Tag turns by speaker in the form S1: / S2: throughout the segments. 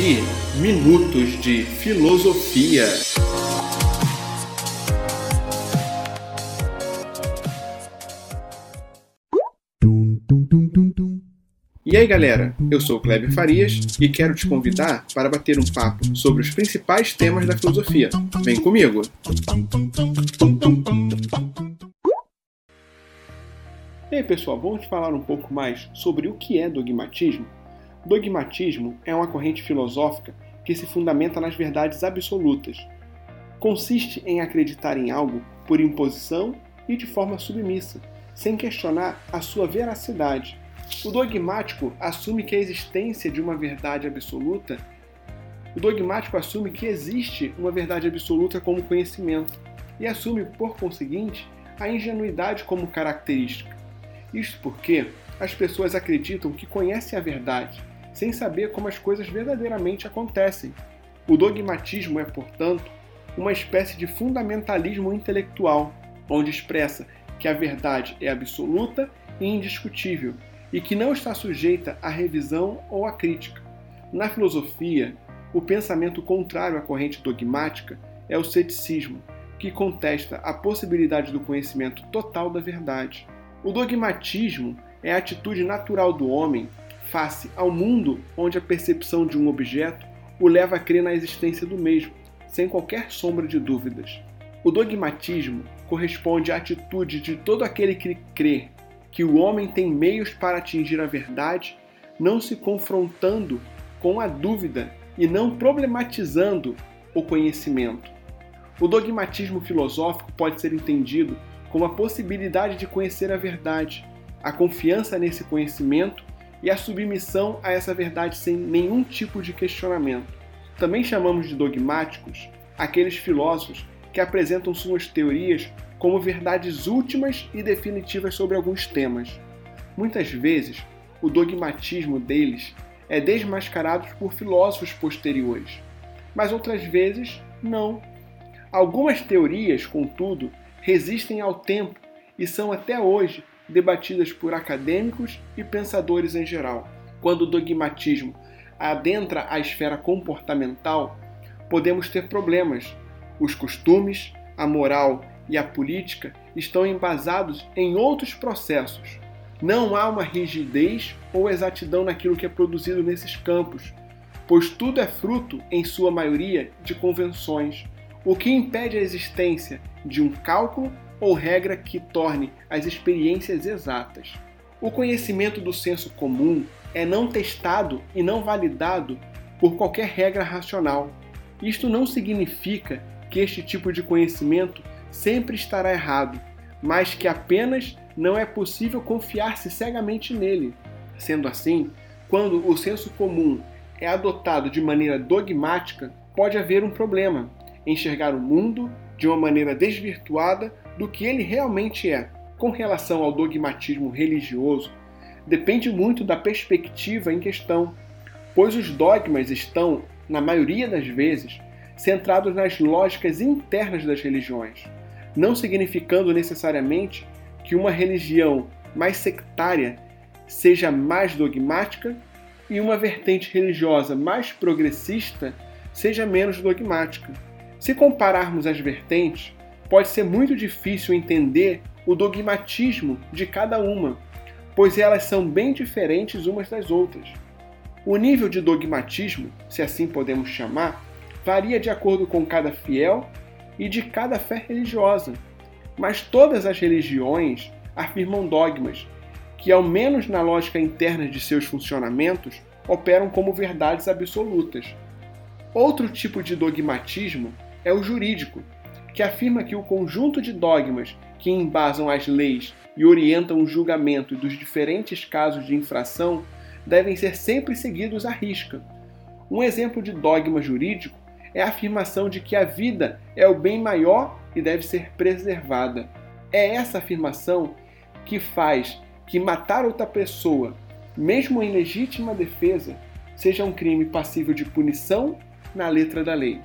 S1: ouvir Minutos de Filosofia. E aí galera, eu sou o Kleber Farias e quero te convidar para bater um papo sobre os principais temas da filosofia. Vem comigo! E aí pessoal, vamos falar um pouco mais sobre o que é dogmatismo? Dogmatismo é uma corrente filosófica que se fundamenta nas verdades absolutas. Consiste em acreditar em algo por imposição e de forma submissa, sem questionar a sua veracidade. O dogmático assume que a existência de uma verdade absoluta o dogmático assume que existe uma verdade absoluta como conhecimento e assume, por conseguinte, a ingenuidade como característica. Isto porque as pessoas acreditam que conhecem a verdade, sem saber como as coisas verdadeiramente acontecem. O dogmatismo é, portanto, uma espécie de fundamentalismo intelectual, onde expressa que a verdade é absoluta e indiscutível e que não está sujeita à revisão ou à crítica. Na filosofia, o pensamento contrário à corrente dogmática é o ceticismo, que contesta a possibilidade do conhecimento total da verdade. O dogmatismo é a atitude natural do homem face ao mundo onde a percepção de um objeto o leva a crer na existência do mesmo, sem qualquer sombra de dúvidas. O dogmatismo corresponde à atitude de todo aquele que crê que o homem tem meios para atingir a verdade, não se confrontando com a dúvida e não problematizando o conhecimento. O dogmatismo filosófico pode ser entendido como a possibilidade de conhecer a verdade, a confiança nesse conhecimento e a submissão a essa verdade sem nenhum tipo de questionamento. Também chamamos de dogmáticos aqueles filósofos que apresentam suas teorias como verdades últimas e definitivas sobre alguns temas. Muitas vezes, o dogmatismo deles é desmascarado por filósofos posteriores, mas outras vezes não. Algumas teorias, contudo, resistem ao tempo e são até hoje debatidas por acadêmicos e pensadores em geral. Quando o dogmatismo adentra a esfera comportamental, podemos ter problemas. Os costumes, a moral e a política estão embasados em outros processos. Não há uma rigidez ou exatidão naquilo que é produzido nesses campos, pois tudo é fruto, em sua maioria, de convenções, o que impede a existência de um cálculo ou regra que torne as experiências exatas. O conhecimento do senso comum é não testado e não validado por qualquer regra racional. Isto não significa que este tipo de conhecimento sempre estará errado, mas que apenas não é possível confiar-se cegamente nele. Sendo assim, quando o senso comum é adotado de maneira dogmática, pode haver um problema: enxergar o mundo de uma maneira desvirtuada do que ele realmente é. Com relação ao dogmatismo religioso, depende muito da perspectiva em questão, pois os dogmas estão, na maioria das vezes, centrados nas lógicas internas das religiões, não significando necessariamente que uma religião mais sectária seja mais dogmática e uma vertente religiosa mais progressista seja menos dogmática. Se compararmos as vertentes, pode ser muito difícil entender o dogmatismo de cada uma, pois elas são bem diferentes umas das outras. O nível de dogmatismo, se assim podemos chamar, varia de acordo com cada fiel e de cada fé religiosa. Mas todas as religiões afirmam dogmas que, ao menos na lógica interna de seus funcionamentos, operam como verdades absolutas. Outro tipo de dogmatismo é o jurídico, que afirma que o conjunto de dogmas que embasam as leis e orientam o julgamento dos diferentes casos de infração devem ser sempre seguidos à risca. Um exemplo de dogma jurídico é a afirmação de que a vida é o bem maior e deve ser preservada. É essa afirmação que faz que matar outra pessoa, mesmo em legítima defesa, seja um crime passível de punição na letra da lei.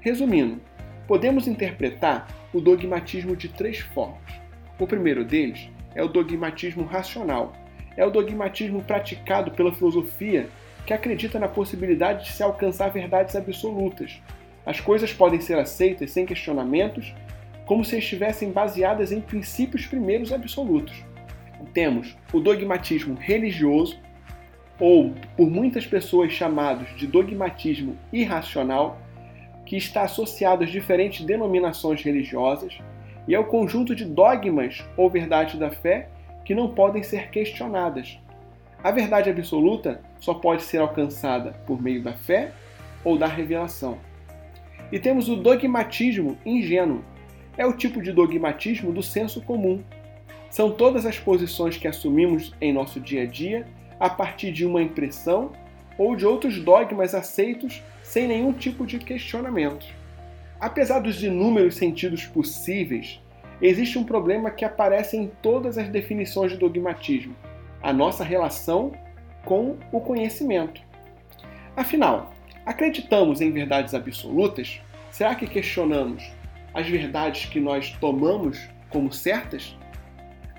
S1: Resumindo, Podemos interpretar o dogmatismo de três formas. O primeiro deles é o dogmatismo racional. É o dogmatismo praticado pela filosofia que acredita na possibilidade de se alcançar verdades absolutas. As coisas podem ser aceitas sem questionamentos, como se estivessem baseadas em princípios primeiros absolutos. Temos o dogmatismo religioso, ou por muitas pessoas chamados de dogmatismo irracional, que está associado às diferentes denominações religiosas e é o conjunto de dogmas ou verdades da fé que não podem ser questionadas. A verdade absoluta só pode ser alcançada por meio da fé ou da revelação. E temos o dogmatismo ingênuo. É o tipo de dogmatismo do senso comum. São todas as posições que assumimos em nosso dia a dia a partir de uma impressão ou de outros dogmas aceitos sem nenhum tipo de questionamento. Apesar dos inúmeros sentidos possíveis, existe um problema que aparece em todas as definições de dogmatismo: a nossa relação com o conhecimento. Afinal, acreditamos em verdades absolutas? Será que questionamos as verdades que nós tomamos como certas?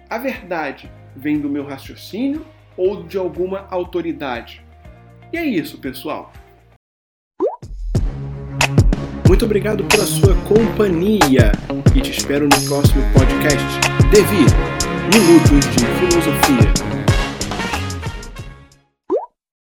S1: A verdade vem do meu raciocínio ou de alguma autoridade? E é isso, pessoal. Muito obrigado pela sua companhia e te espero no próximo podcast. Devi Minutos de Filosofia.